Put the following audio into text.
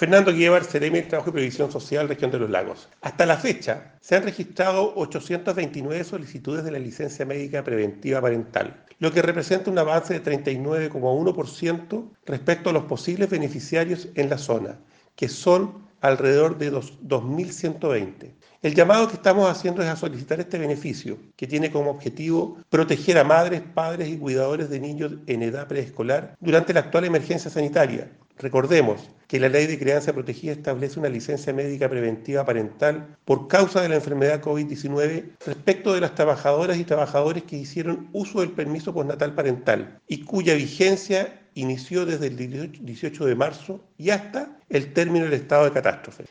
Fernando Guievar, Ceremi Trabajo y Previsión Social, Región de los Lagos. Hasta la fecha, se han registrado 829 solicitudes de la licencia médica preventiva parental, lo que representa un avance de 39,1% respecto a los posibles beneficiarios en la zona, que son alrededor de 2.120. El llamado que estamos haciendo es a solicitar este beneficio, que tiene como objetivo proteger a madres, padres y cuidadores de niños en edad preescolar durante la actual emergencia sanitaria. Recordemos que la ley de crianza protegida establece una licencia médica preventiva parental por causa de la enfermedad COVID-19 respecto de las trabajadoras y trabajadores que hicieron uso del permiso postnatal parental y cuya vigencia inició desde el 18 de marzo y hasta el término del estado de catástrofe.